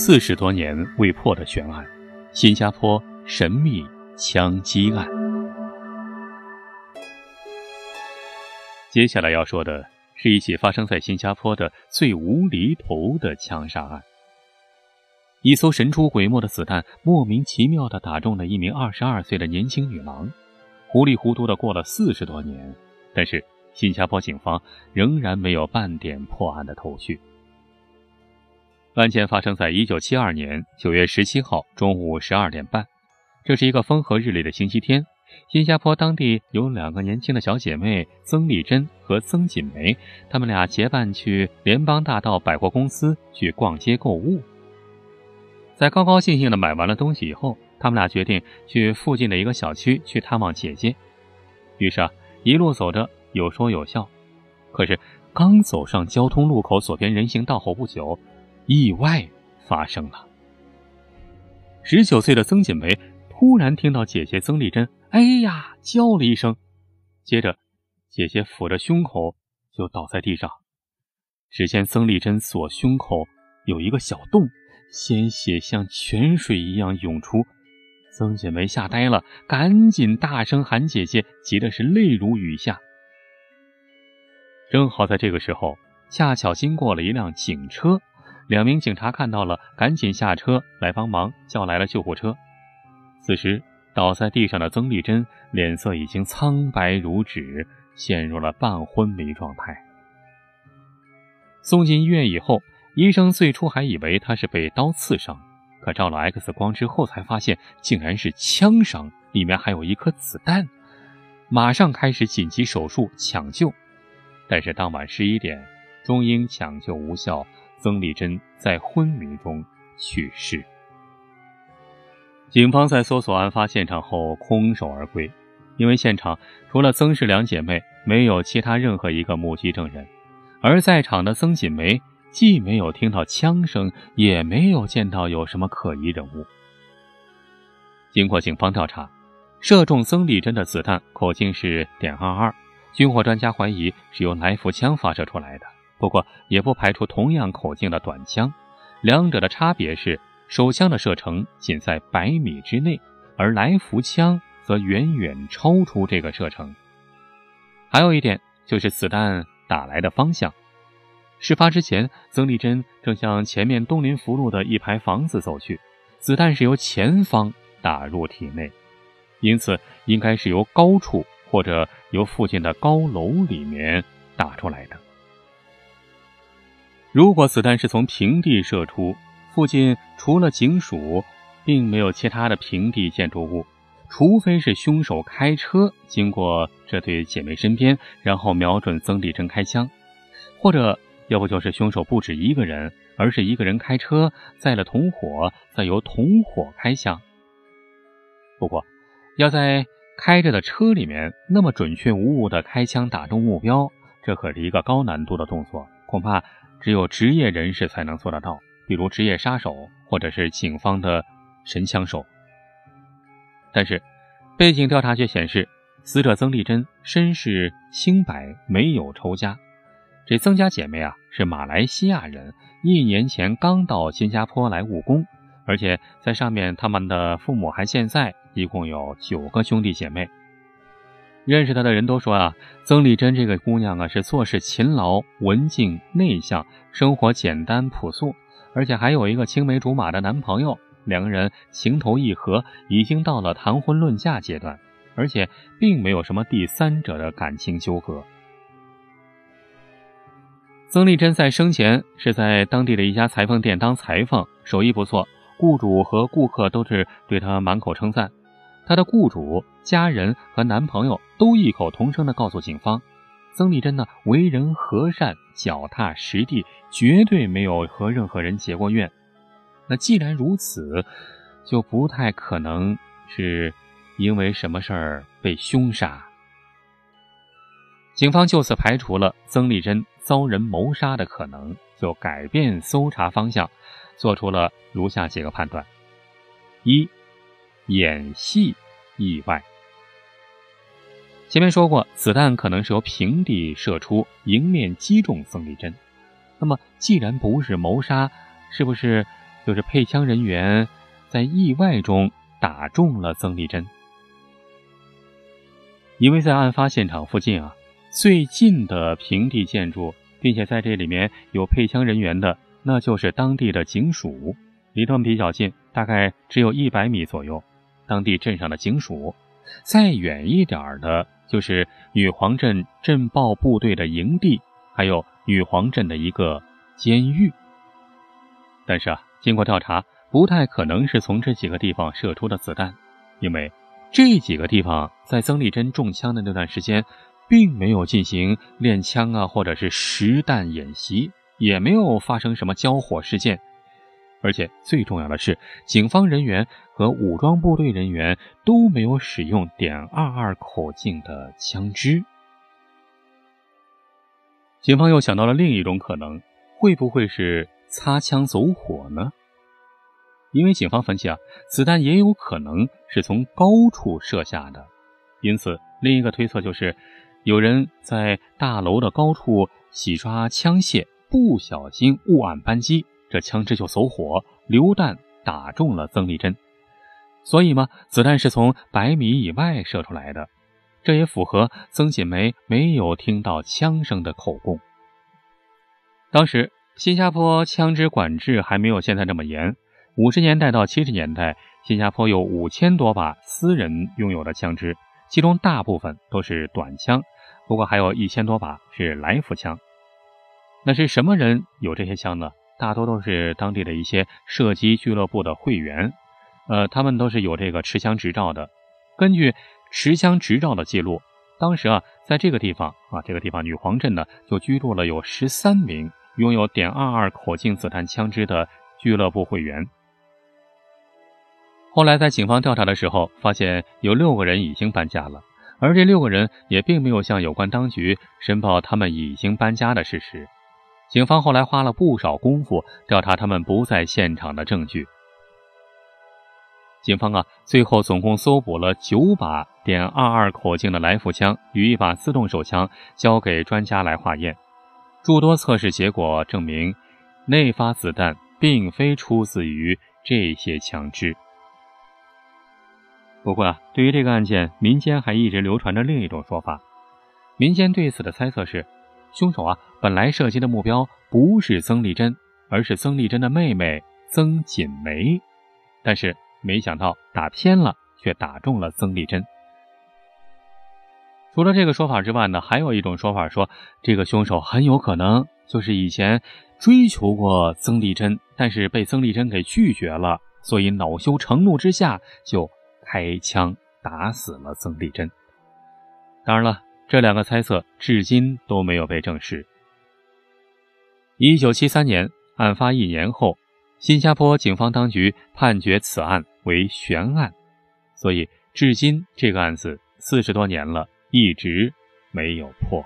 四十多年未破的悬案——新加坡神秘枪击案。接下来要说的是一起发生在新加坡的最无厘头的枪杀案。一艘神出鬼没的子弹莫名其妙地打中了一名二十二岁的年轻女郎。糊里糊涂地过了四十多年，但是新加坡警方仍然没有半点破案的头绪。案件发生在一九七二年九月十七号中午十二点半，这是一个风和日丽的星期天。新加坡当地有两个年轻的小姐妹曾丽珍和曾锦梅，她们俩结伴去联邦大道百货公司去逛街购物。在高高兴兴的买完了东西以后，他们俩决定去附近的一个小区去探望姐姐。于是啊，一路走着有说有笑。可是刚走上交通路口左边人行道后不久，意外发生了。十九岁的曾锦梅突然听到姐姐曾丽珍“哎呀”叫了一声，接着姐姐抚着胸口就倒在地上。只见曾丽珍左胸口有一个小洞。鲜血像泉水一样涌出，曾锦梅吓呆了，赶紧大声喊姐姐，急的是泪如雨下。正好在这个时候，恰巧经过了一辆警车，两名警察看到了，赶紧下车来帮忙，叫来了救护车。此时倒在地上的曾丽珍脸色已经苍白如纸，陷入了半昏迷状态。送进医院以后。医生最初还以为她是被刀刺伤，可照了 X 光之后才发现，竟然是枪伤，里面还有一颗子弹。马上开始紧急手术抢救，但是当晚十一点，终因抢救无效，曾丽珍在昏迷中去世。警方在搜索案发现场后空手而归，因为现场除了曾氏两姐妹，没有其他任何一个目击证人，而在场的曾锦梅。既没有听到枪声，也没有见到有什么可疑人物。经过警方调查，射中曾丽珍的子弹口径是点二二，军火专家怀疑是由来福枪发射出来的。不过，也不排除同样口径的短枪，两者的差别是手枪的射程仅在百米之内，而来福枪则远远超出这个射程。还有一点就是子弹打来的方向。事发之前，曾丽珍正向前面东林福路的一排房子走去，子弹是由前方打入体内，因此应该是由高处或者由附近的高楼里面打出来的。如果子弹是从平地射出，附近除了警署，并没有其他的平地建筑物，除非是凶手开车经过这对姐妹身边，然后瞄准曾丽珍开枪，或者。要不就是凶手不止一个人，而是一个人开车载了同伙，再由同伙开枪。不过，要在开着的车里面那么准确无误的开枪打中目标，这可是一个高难度的动作，恐怕只有职业人士才能做得到，比如职业杀手或者是警方的神枪手。但是，背景调查却显示，死者曾丽珍身世清白，没有仇家。这曾家姐妹啊是马来西亚人，一年前刚到新加坡来务工，而且在上面他们的父母还健在，一共有九个兄弟姐妹。认识她的人都说啊，曾丽珍这个姑娘啊是做事勤劳、文静、内向，生活简单朴素，而且还有一个青梅竹马的男朋友，两个人情投意合，已经到了谈婚论嫁阶段，而且并没有什么第三者的感情纠葛。曾丽珍在生前是在当地的一家裁缝店当裁缝，手艺不错，雇主和顾客都是对她满口称赞。她的雇主、家人和男朋友都异口同声地告诉警方，曾丽珍呢为人和善、脚踏实地，绝对没有和任何人结过怨。那既然如此，就不太可能是因为什么事儿被凶杀。警方就此排除了曾丽珍。遭人谋杀的可能，就改变搜查方向，做出了如下几个判断：一、演戏意外。前面说过，子弹可能是由平地射出，迎面击中曾丽珍。那么，既然不是谋杀，是不是就是配枪人员在意外中打中了曾丽珍。因为在案发现场附近啊，最近的平地建筑，并且在这里面有配枪人员的，那就是当地的警署，离他们比较近，大概只有一百米左右。当地镇上的警署，再远一点的，就是女皇镇镇暴部队的营地，还有女皇镇的一个监狱。但是啊，经过调查，不太可能是从这几个地方射出的子弹，因为这几个地方在曾丽珍中枪的那段时间，并没有进行练枪啊，或者是实弹演习，也没有发生什么交火事件。而且最重要的是，警方人员和武装部队人员都没有使用点二二口径的枪支。警方又想到了另一种可能，会不会是擦枪走火呢？因为警方分析啊，子弹也有可能是从高处射下的，因此另一个推测就是，有人在大楼的高处洗刷枪械，不小心误按扳机。这枪支就走火，榴弹打中了曾丽珍，所以嘛，子弹是从百米以外射出来的，这也符合曾锦梅没有听到枪声的口供。当时新加坡枪支管制还没有现在这么严，五十年代到七十年代，新加坡有五千多把私人拥有的枪支，其中大部分都是短枪，不过还有一千多把是来福枪。那是什么人有这些枪呢？大多都是当地的一些射击俱乐部的会员，呃，他们都是有这个持枪执照的。根据持枪执照的记录，当时啊，在这个地方啊，这个地方女皇镇呢，就居住了有十三名拥有点二二口径子弹枪支的俱乐部会员。后来在警方调查的时候，发现有六个人已经搬家了，而这六个人也并没有向有关当局申报他们已经搬家的事实。警方后来花了不少功夫调查他们不在现场的证据。警方啊，最后总共搜捕了九把点二二口径的来福枪与一把自动手枪，交给专家来化验。诸多测试结果证明，那发子弹并非出自于这些枪支。不过啊，对于这个案件，民间还一直流传着另一种说法。民间对此的猜测是。凶手啊，本来射击的目标不是曾丽珍，而是曾丽珍的妹妹曾锦梅，但是没想到打偏了，却打中了曾丽珍。除了这个说法之外呢，还有一种说法说，这个凶手很有可能就是以前追求过曾丽珍，但是被曾丽珍给拒绝了，所以恼羞成怒之下就开枪打死了曾丽珍。当然了。这两个猜测至今都没有被证实。一九七三年，案发一年后，新加坡警方当局判决此案为悬案，所以至今这个案子四十多年了，一直没有破。